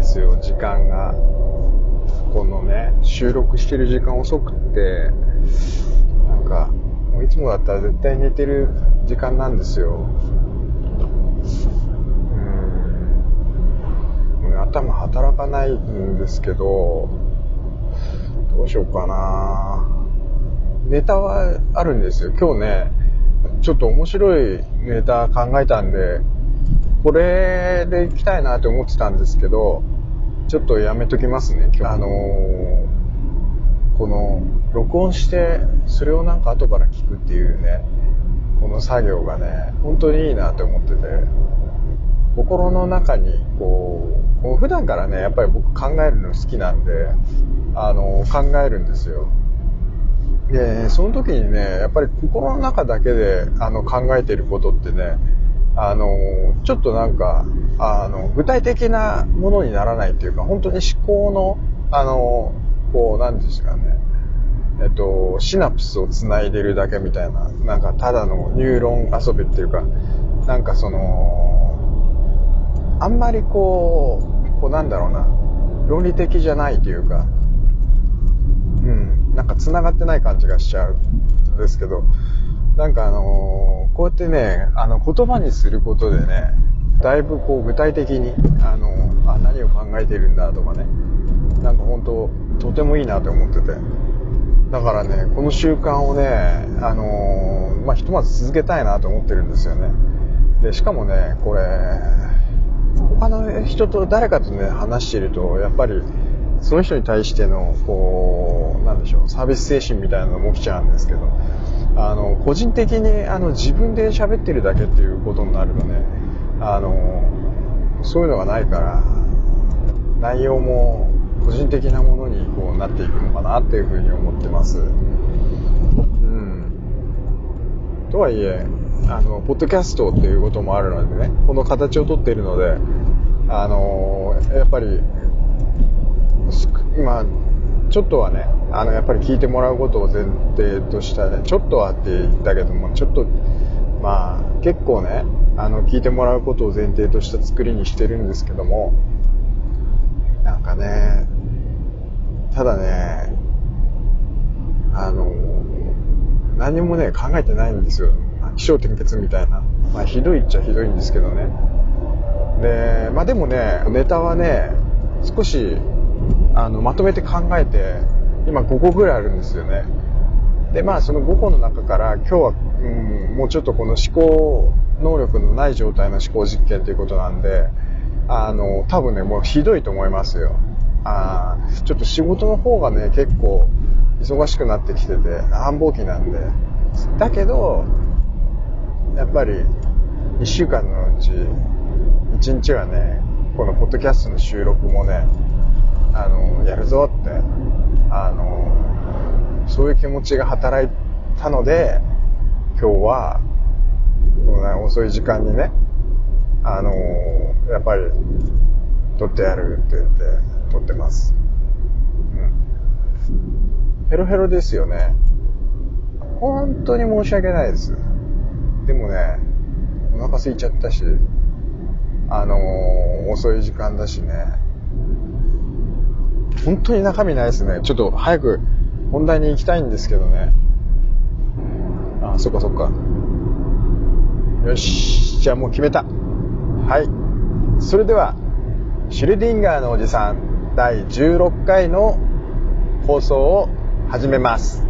ですよ、時間が。このね、収録してる時間遅くって、なんか、もういつもだったら絶対寝てる時間なんですよ。うん。頭働かないんですけど、どうしようかなネタはあるんですよ。今日ね、ちょっと面白いネタ考えたんで、これで行きたいなって思ってたんですけど、ちょっとやめときますね。あのー、この、録音して、それをなんか後から聞くっていうね、この作業がね、本当にいいなって思ってて、心の中に、こう、普段からね、やっぱり僕考えるの好きなんで、あのー、考えるんですよ。で、その時にね、やっぱり心の中だけで、あの、考えてることってね、あの、ちょっとなんか、あの、具体的なものにならないっていうか、本当に思考の、あの、こう、なんですかね、えっと、シナプスを繋いでるだけみたいな、なんかただのニューロン遊びっていうか、なんかその、あんまりこう、こうなんだろうな、論理的じゃないというか、うん、なんか繋がってない感じがしちゃうんですけど、なんかあのー、こうやってね、あの、言葉にすることでね、だいぶこう具体的に、あのー、あ、何を考えているんだとかね、なんか本当とてもいいなと思ってて。だからね、この習慣をね、あのー、まあ、ひとまず続けたいなと思ってるんですよね。で、しかもね、これ、他の人と誰かとね、話していると、やっぱり、その人に対しての、こう、なんでしょう、サービス精神みたいなのも起きちゃうんですけど、あの、個人的にあの自分で喋ってるだけっていうことになるとね、あの、そういうのがないから、内容も個人的なものにこうなっていくのかなっていうふうに思ってます。うん。とはいえ、あの、ポッドキャストっていうこともあるのでね、この形をとっているので、あの、やっぱり、今、ちょっとはね、あの、やっぱり聞いてもらうことを前提としたね、ちょっとはって言ったけども、ちょっと、まあ、結構ね、あの、聞いてもらうことを前提とした作りにしてるんですけども、なんかね、ただね、あの、何もね、考えてないんですよ。気象転結みたいな。まあ、ひどいっちゃひどいんですけどね。で、まあでもね、ネタはね、少し、あの、まとめて考えて、今5個ぐらいあるんですよね。で、まあその5個の中から今日は、うん、もうちょっとこの思考能力のない状態の思考実験ということなんで、あの、多分ね、もうひどいと思いますよ。あちょっと仕事の方がね、結構忙しくなってきてて、繁忙期なんで。だけど、やっぱり1週間のうち1日はね、このポッドキャストの収録もね、あの、やるぞって、あの、そういう気持ちが働いたので、今日は、ね遅い時間にね、あの、やっぱり、撮ってやるって言って、撮ってます。うん。ヘロヘロですよね。本当に申し訳ないです。でもね、お腹空いちゃったし、あの、遅い時間だしね。本当に中身ないですね。ちょっと早く本題に行きたいんですけどね。あ、そっかそっか。よし。じゃあもう決めた。はい。それでは、シュレディンガーのおじさん第16回の放送を始めます。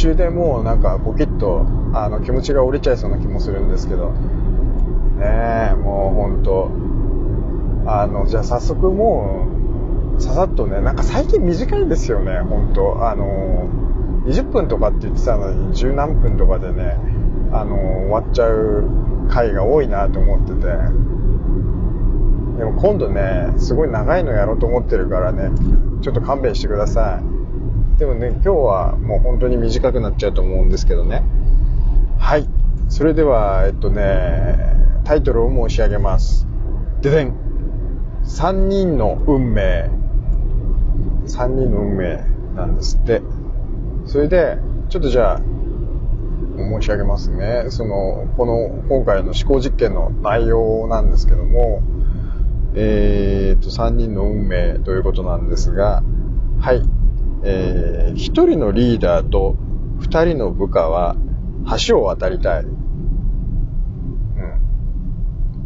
中でもうなんかポキッとあの気持ちが折れちゃいそうな気もするんですけど。ねえもうほんと。あのじゃあ早速もうささっとねなんか最近短いんですよね本当あの20分とかって言ってたのに十何分とかでねあの終わっちゃう回が多いなと思ってて。でも今度ねすごい長いのやろうと思ってるからねちょっと勘弁してください。でもね、今日はもう本当に短くなっちゃうと思うんですけどね。はい。それでは、えっとね、タイトルを申し上げます。ででん。3人の運命。3人の運命。なんですって。それで、ちょっとじゃあ、申し上げますね。その、この、今回の思考実験の内容なんですけども、えーと、3人の運命ということなんですが、はい。えー、1人のリーダーと2人の部下は橋を渡りたい。うん。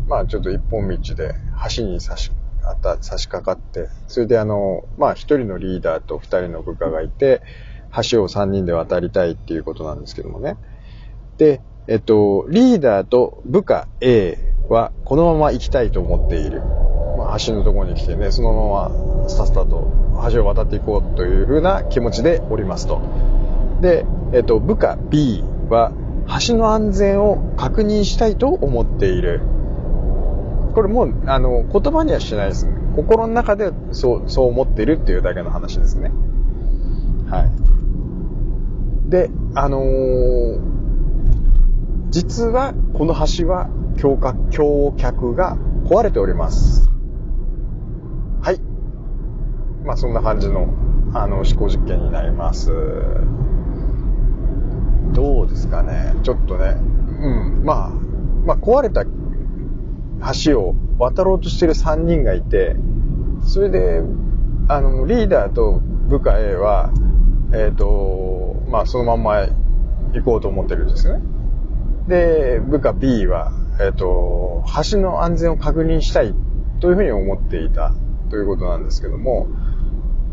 まあちょっと一本道で橋に差し、あた差し掛かって、それであの、まあ1人のリーダーと2人の部下がいて、橋を3人で渡りたいっていうことなんですけどもね。で、えっと、リーダーと部下 A はこのまま行きたいと思っている。橋のところに来てね、そのままさっさと橋を渡っていこうというふうな気持ちでおりますと。で、えっと、部下 B は橋の安全を確認したいと思っている。これもう、あの、言葉にはしないです。心の中でそう、そう思っているっていうだけの話ですね。はい。で、あのー実はこの橋は橋脚橋脚が壊れております。はい。まあそんな感じのあの思考実験になります。どうですかね。ちょっとね。うん。まあ、まあ壊れた橋を渡ろうとしてる3人がいて、それで、あの、リーダーと部下 A は、えっ、と、まあそのまんま行こうと思ってるんですよね。で、部下 B は、えっ、と、橋の安全を確認したいというふうに思っていたということなんですけども、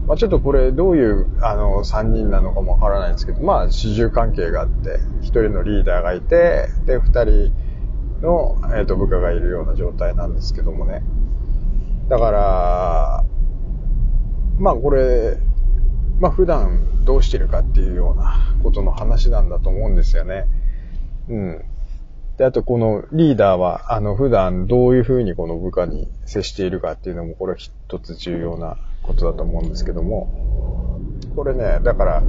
まあ、ちょっとこれどういうあの3人なのかもわからないんですけど、まあ主従関係があって、1人のリーダーがいて、で、2人の、えー、と部下がいるような状態なんですけどもね。だから、まあこれ、まあ普段どうしてるかっていうようなことの話なんだと思うんですよね。うん。で、あとこのリーダーは、あの、普段どういうふうにこの部下に接しているかっていうのも、これ一つ重要なことだと思うんですけども、これね、だから、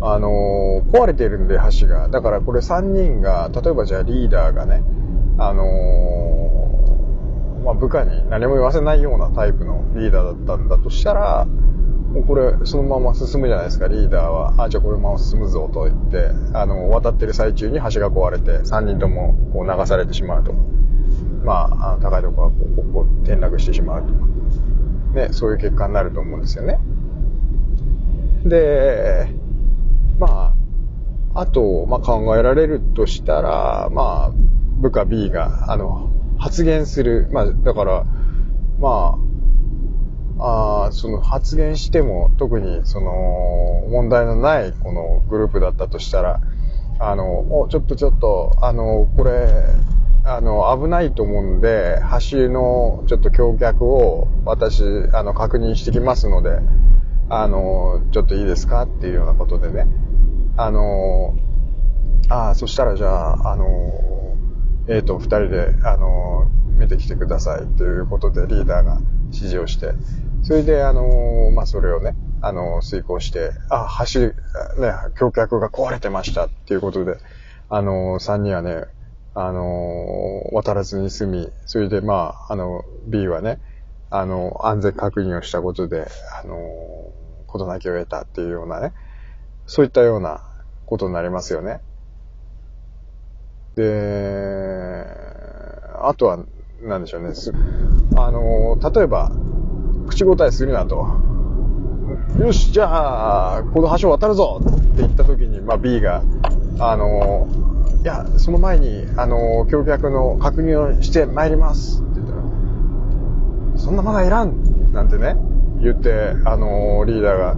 あのー壊れてるんで橋が。だからこれ3人が、例えばじゃあリーダーがね、あのーまあ、部下に何も言わせないようなタイプのリーダーだったんだとしたら、もうこれ、そのまま進むじゃないですか、リーダーは。あ、じゃあこのまま進むぞと言って、あの、渡ってる最中に橋が壊れて、3人ともこう流されてしまうと。まあ、あ高いところはこうこう転落してしまうとか。ね、そういう結果になると思うんですよね。で、まあ、あと、まあ考えられるとしたら、まあ、部下 B が、あの、発言する。まあ、だから、まあ、あその発言しても特にその問題のないこのグループだったとしたら、あの、お、ちょっとちょっと、あの、これ、あの、危ないと思うんで、橋のちょっと橋脚を私、あの、確認してきますので、あの、ちょっといいですかっていうようなことでね。あの、ああ、そしたらじゃあ、あの、A と二人で、あの、見てきてくださいということでリーダーが指示をして、それで、あの、まあ、それをね、あの、遂行して、あ、橋、ね、橋脚が壊れてましたっていうことで、あの、三人はね、あの、渡らずに済み、それで、まあ、あの、B はね、あの、安全確認をしたことで、あの、事なきを得たっていうようなね、そういったようなことになりますよね。で、あとは、なんでしょうね。あの、例えば、口答えするなと。よし、じゃあ、この橋を渡るぞって言った時に、まあ B が、あの、いや、その前に、あの、橋脚の確認をして参りますって言ったら、そんなまだいらんなんてね、言って、あの、リーダーが。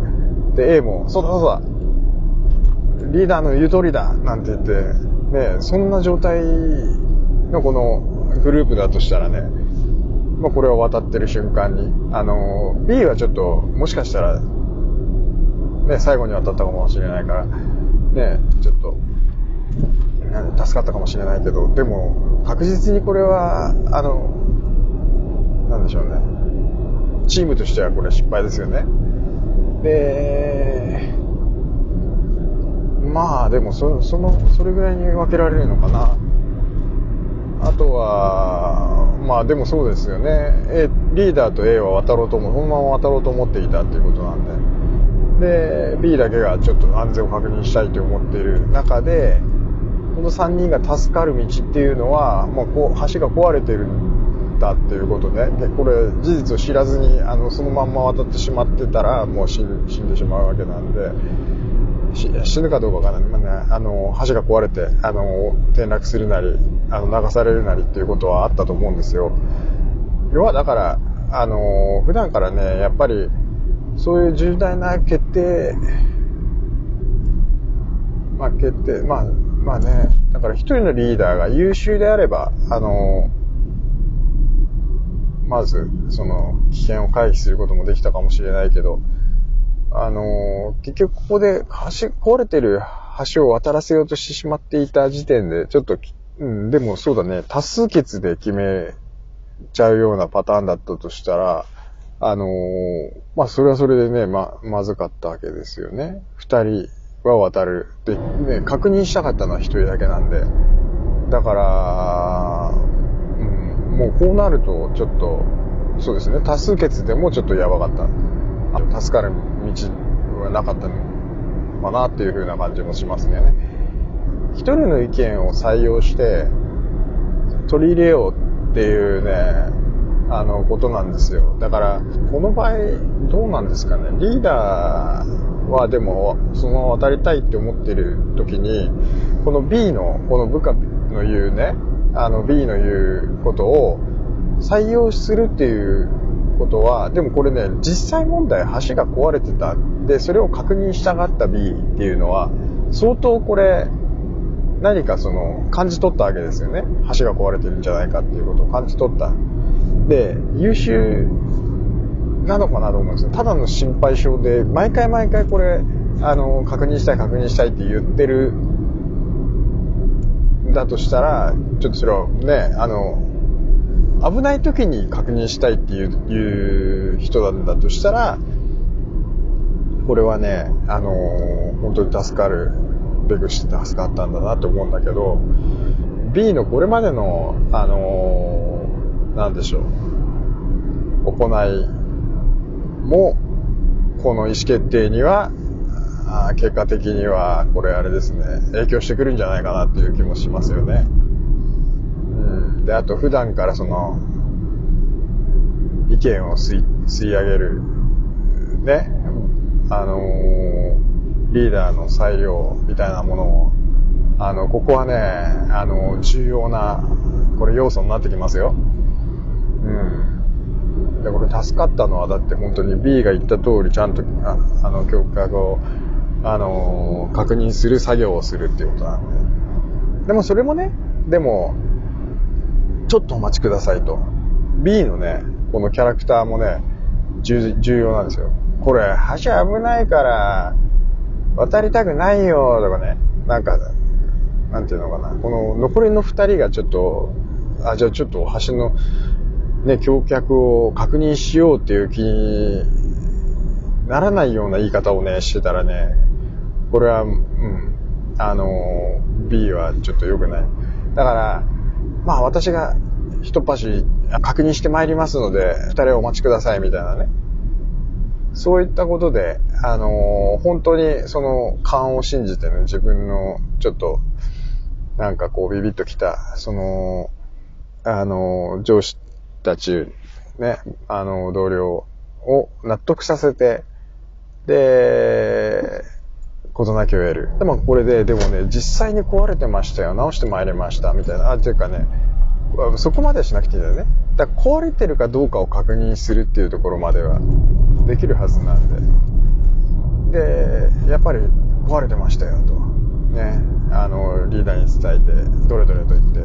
で、A も、そうだそうだ、リーダーの言う通りだなんて言って、ね、そんな状態のこのグループだとしたらね、まあ、これを渡ってる瞬間に、あの、B はちょっと、もしかしたら、ね、最後に渡ったかもしれないから、ね、ちょっと、助かったかもしれないけど、でも、確実にこれは、あの、なんでしょうね。チームとしてはこれ失敗ですよね。で、まあでもそそのそれぐらいに分けられるのかなあとはまあでもそうですよね A リーダーと A は渡ろうと思うそのまま渡ろうと思っていたっていうことなんでで B だけがちょっと安全を確認したいと思っている中でこの3人が助かる道っていうのは、まあ、こう橋が壊れてるんだっていうことででこれ事実を知らずにあのそのまんま渡ってしまってたらもう死んでしまうわけなんで死ぬかどうかわからない、まあね、あの橋が壊れてあの転落するなりあの流されるなりっていうことはあったと思うんですよ。要はだからあの普段からねやっぱりそういう重大な決定まあ決定まあまあねだから一人のリーダーが優秀であればあのまずその危険を回避することもできたかもしれないけどあの結局ここで橋壊れてる橋を渡らせようとしてしまっていた時点でちょっとうん、でもそうだね、多数決で決めちゃうようなパターンだったとしたら、あの、まあ、それはそれでね、ま、まずかったわけですよね。二人は渡る。で、ね、確認したかったのは一人だけなんで。だから、うん、もうこうなると、ちょっと、そうですね、多数決でもちょっとやばかった。助かる道はなかったのかなっていう風な感じもしますね。一人の意見を採用して取り入れようっていうね、あの、ことなんですよ。だから、この場合、どうなんですかね。リーダーはでも、その渡りたいって思ってる時に、この B の、この部下の言うね、あの B の言うことを採用するっていうことは、でもこれね、実際問題橋が壊れてた。で、それを確認したがった B っていうのは、相当これ、何かその感じ取ったわけですよね。橋が壊れてるんじゃないかっていうことを感じ取った。で、優秀なのかなと思うんですよ。ただの心配性で、毎回毎回これ、あの、確認したい確認したいって言ってる、だとしたら、ちょっとそれはね、あの、危ない時に確認したいっていう人なんだとしたら、これはね、あの本当に助かるベクして助かったんだなって思うんだけど、B のこれまでの、あのー、なんでしょう、行いも、この意思決定には、結果的には、これあれですね、影響してくるんじゃないかなっていう気もしますよね。うん。で、あと普段からその、意見を吸い、吸い上げる、ね、あのーリーダーの裁量みたいなものを、あの、ここはね、あの、重要な、これ要素になってきますよ。うん。で、これ助かったのは、だって本当に B が言った通り、ちゃんと、ああの、教科を、あの、確認する作業をするっていうことなんで。でもそれもね、でも、ちょっとお待ちくださいと。B のね、このキャラクターもね、重要なんですよ。これ、橋危ないから、渡りたくないよとかね、なんか、なんていうのかな、この残りの二人がちょっと、あ、じゃあちょっと橋のね、橋脚を確認しようっていう気にならないような言い方をね、してたらね、これは、うん、あの、B はちょっと良くない。だから、まあ私が一っ走り確認してまいりますので、二人お待ちくださいみたいなね。そういったことで、あの、本当にその勘を信じてね、自分のちょっと、なんかこうビビッときた、その、あの、上司たち、ね、あの、同僚を納得させて、で、ことなきを得る。でもこれで、でもね、実際に壊れてましたよ。直してまいりました。みたいな。あ、というかね、そこまではしなくていいんだよね。だから壊れてるかどうかを確認するっていうところまではできるはずなんで。で、やっぱり壊れてましたよと。ね。あの、リーダーに伝えて、どれどれと言って、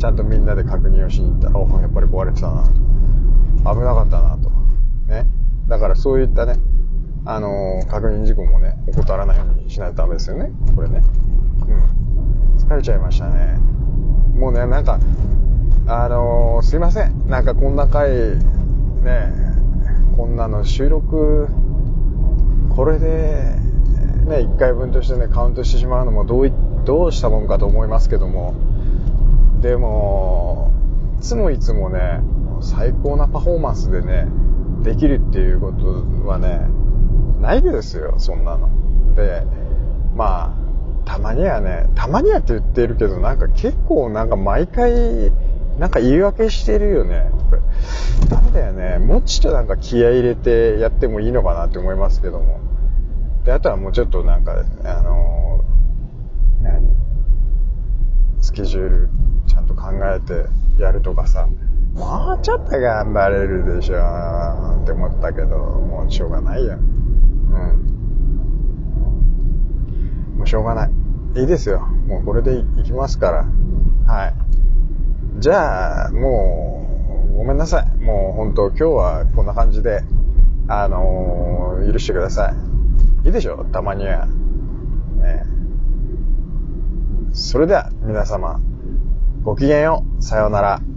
ちゃんとみんなで確認をしに行ったら、おやっぱり壊れてたな。危なかったなと。ね。だからそういったね、あの確認事項もね、怠らないようにしないとダメですよね。これね。うん。疲れちゃいましたね。もうね、なんか、あのー、すいません。なんかこんな回、ね、こんなの収録、これで、ね、1回分としてね、カウントしてしまうのもどう、どうしたもんかと思いますけども、でも、いつもいつもね、最高なパフォーマンスでね、できるっていうことはね、ないですよ、そんなの。で、まあ、たまにはね、たまにはって言ってるけど、なんか結構なんか毎回、なんか言い訳してるよね。これ、ダメだよね。もうちょっとなんか気合入れてやってもいいのかなって思いますけども。で、あとはもうちょっとなんか、あのー、何？スケジュール考えてやるとかさ、もうちょっと頑張れるでしょって思ったけど、もうしょうがないや。うん。もうしょうがない。いいですよ。もうこれでいきますから。はい。じゃあ、もう、ごめんなさい。もう本当今日はこんな感じで、あのー、許してください。いいでしょ？たまには。ね、それでは皆様、ごきげんよう。さようなら。